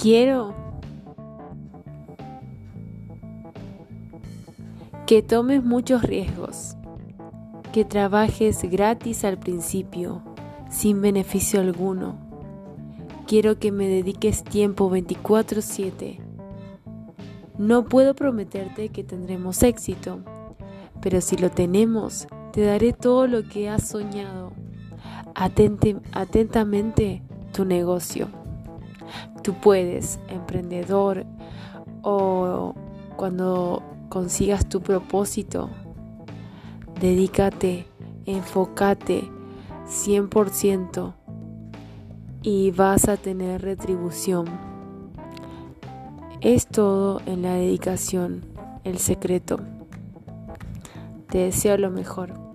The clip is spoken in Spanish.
Quiero que tomes muchos riesgos, que trabajes gratis al principio, sin beneficio alguno. Quiero que me dediques tiempo 24/7. No puedo prometerte que tendremos éxito, pero si lo tenemos, te daré todo lo que has soñado. atentamente tu negocio. Tú puedes, emprendedor, o cuando consigas tu propósito, dedícate, enfócate 100% y vas a tener retribución. Es todo en la dedicación, el secreto. Te deseo lo mejor.